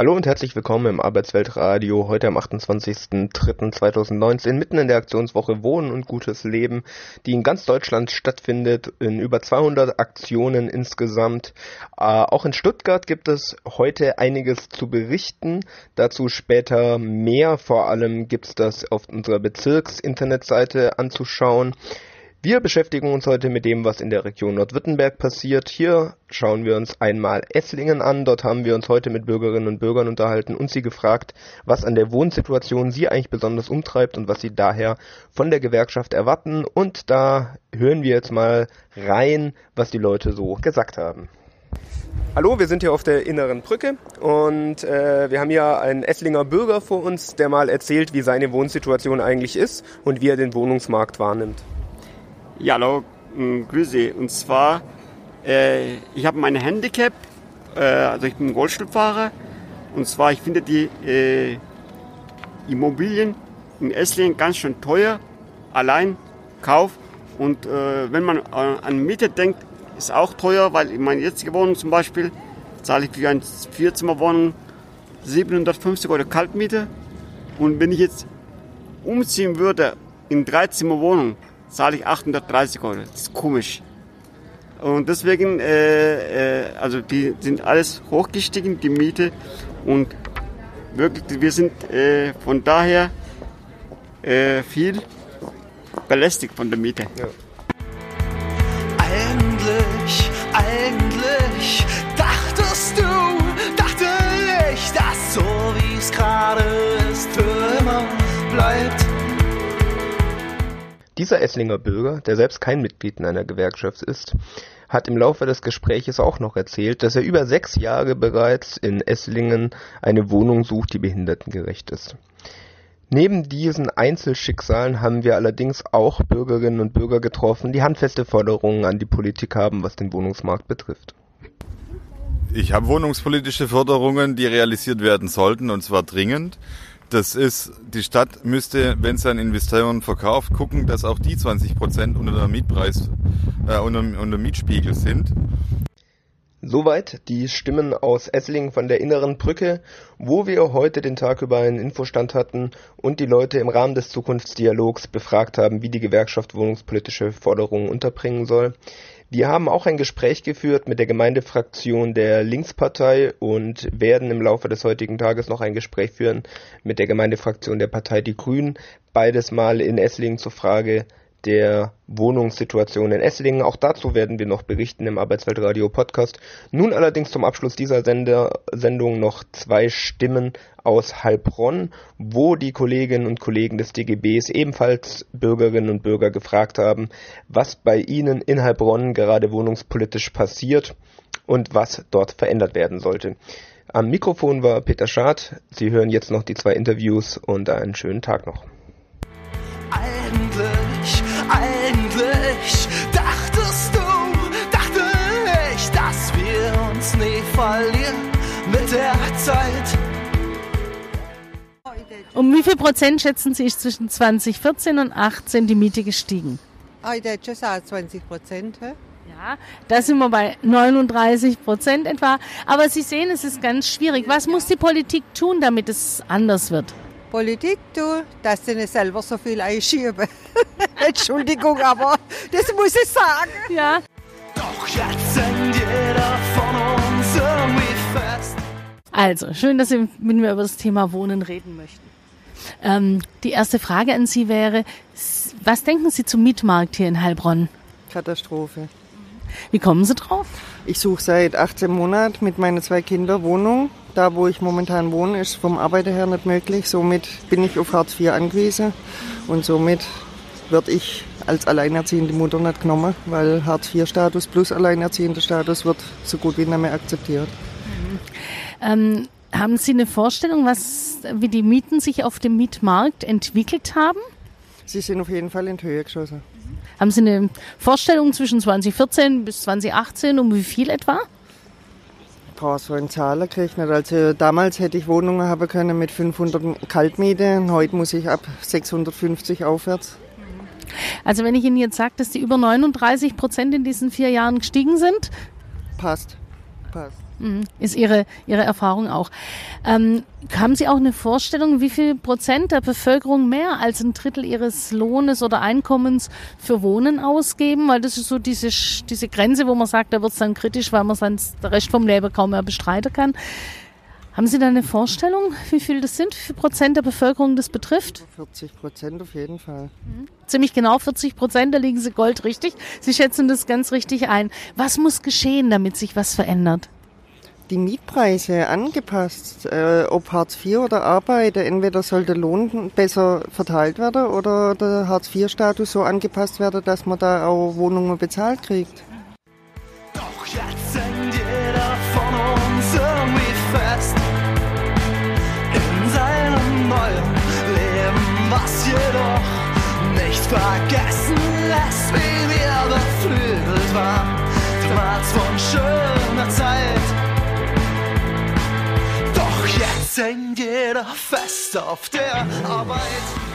Hallo und herzlich willkommen im Arbeitsweltradio heute am 28.03.2019 mitten in der Aktionswoche Wohnen und gutes Leben, die in ganz Deutschland stattfindet, in über 200 Aktionen insgesamt. Äh, auch in Stuttgart gibt es heute einiges zu berichten, dazu später mehr. Vor allem gibt es das auf unserer Bezirks-Internetseite anzuschauen. Wir beschäftigen uns heute mit dem, was in der Region Nordwürttemberg passiert. Hier schauen wir uns einmal Esslingen an. Dort haben wir uns heute mit Bürgerinnen und Bürgern unterhalten und sie gefragt, was an der Wohnsituation sie eigentlich besonders umtreibt und was sie daher von der Gewerkschaft erwarten. Und da hören wir jetzt mal rein, was die Leute so gesagt haben. Hallo, wir sind hier auf der inneren Brücke und äh, wir haben hier einen Esslinger Bürger vor uns, der mal erzählt, wie seine Wohnsituation eigentlich ist und wie er den Wohnungsmarkt wahrnimmt. Ja, hallo, mh, grüße. Und zwar, äh, ich habe mein Handicap, äh, also ich bin Rollstuhlfahrer. Und zwar, ich finde die äh, Immobilien in Esslingen ganz schön teuer, allein Kauf. Und äh, wenn man äh, an Miete denkt, ist auch teuer, weil in meiner jetzigen Wohnung zum Beispiel zahle ich für eine Vierzimmerwohnung 750 Euro Kaltmiete. Und wenn ich jetzt umziehen würde in Dreizimmerwohnung, zahle ich 830 Euro. Das ist komisch. Und deswegen, äh, äh, also die sind alles hochgestiegen, die Miete. Und wirklich, wir sind äh, von daher äh, viel belästigt von der Miete. Ja. Eigentlich, eigentlich Dieser Esslinger Bürger, der selbst kein Mitglied in einer Gewerkschaft ist, hat im Laufe des Gespräches auch noch erzählt, dass er über sechs Jahre bereits in Esslingen eine Wohnung sucht, die behindertengerecht ist. Neben diesen Einzelschicksalen haben wir allerdings auch Bürgerinnen und Bürger getroffen, die handfeste Forderungen an die Politik haben, was den Wohnungsmarkt betrifft. Ich habe wohnungspolitische Forderungen, die realisiert werden sollten, und zwar dringend. Das ist, die Stadt müsste, wenn es an Investoren verkauft, gucken, dass auch die 20 Prozent unter der Mietpreis, äh, unter, unter Mietspiegel sind. Soweit die Stimmen aus Esslingen von der Inneren Brücke, wo wir heute den Tag über einen Infostand hatten und die Leute im Rahmen des Zukunftsdialogs befragt haben, wie die Gewerkschaft wohnungspolitische Forderungen unterbringen soll. Wir haben auch ein Gespräch geführt mit der Gemeindefraktion der Linkspartei und werden im Laufe des heutigen Tages noch ein Gespräch führen mit der Gemeindefraktion der Partei Die Grünen. Beides mal in Esslingen zur Frage der Wohnungssituation in Esslingen. Auch dazu werden wir noch berichten im Arbeitsweltradio Podcast. Nun allerdings zum Abschluss dieser Sender Sendung noch zwei Stimmen aus Heilbronn, wo die Kolleginnen und Kollegen des DGBs ebenfalls Bürgerinnen und Bürger gefragt haben, was bei ihnen in Heilbronn gerade wohnungspolitisch passiert und was dort verändert werden sollte. Am Mikrofon war Peter Schad. Sie hören jetzt noch die zwei Interviews und einen schönen Tag noch. Um wie viel Prozent schätzen Sie, ist zwischen 2014 und 2018 die Miete gestiegen? Ah, ich hätte schon sagen 20 Prozent. Ja, da sind wir bei 39 Prozent etwa. Aber Sie sehen, es ist ganz schwierig. Was muss die Politik tun, damit es anders wird? Politik, du, dass sie nicht selber so viel einschieben. Entschuldigung, aber das muss ich sagen. Ja. Doch jetzt sind jeder von uns irgendwie fest. Also, schön, dass Sie mit mir über das Thema Wohnen reden möchten. Ähm, die erste Frage an Sie wäre, was denken Sie zum Mietmarkt hier in Heilbronn? Katastrophe. Wie kommen Sie drauf? Ich suche seit 18 Monaten mit meinen zwei Kindern Wohnung. Da, wo ich momentan wohne, ist vom Arbeiter her nicht möglich. Somit bin ich auf Hartz IV angewiesen und somit werde ich als alleinerziehende Mutter nicht genommen, weil Hartz IV-Status plus alleinerziehender Status wird so gut wie nicht mehr akzeptiert. Ähm, haben Sie eine Vorstellung, was, wie die Mieten sich auf dem Mietmarkt entwickelt haben? Sie sind auf jeden Fall in die Höhe geschossen. Haben Sie eine Vorstellung zwischen 2014 bis 2018 um wie viel etwa? Boah, so in Zahlen gerechnet. Also damals hätte ich Wohnungen haben können mit 500 Kaltmiete. Heute muss ich ab 650 aufwärts. Also wenn ich Ihnen jetzt sage, dass die über 39 Prozent in diesen vier Jahren gestiegen sind, Passt. Passt. Mhm. Ist Ihre, Ihre Erfahrung auch. Ähm, haben Sie auch eine Vorstellung, wie viel Prozent der Bevölkerung mehr als ein Drittel ihres Lohnes oder Einkommens für Wohnen ausgeben? Weil das ist so diese, diese Grenze, wo man sagt, da wird es dann kritisch, weil man sonst der Rest vom Leben kaum mehr bestreiten kann. Haben Sie da eine Vorstellung, wie viel das sind, wie viel Prozent der Bevölkerung das betrifft? 40 Prozent auf jeden Fall. Mhm. Ziemlich genau 40 Prozent, da liegen Sie Gold richtig. Sie schätzen das ganz richtig ein. Was muss geschehen, damit sich was verändert? Die Mietpreise angepasst, äh, ob Hartz IV oder Arbeit. Entweder sollte Lohn besser verteilt werden oder der Hartz IV-Status so angepasst werden, dass man da auch Wohnungen bezahlt kriegt. Doch jetzt sind jeder von uns irgendwie fest in seinem neuen Leben, was jedoch nicht vergessen lässt, wie wir beflügelt waren. Hängt jeder fest auf der Arbeit.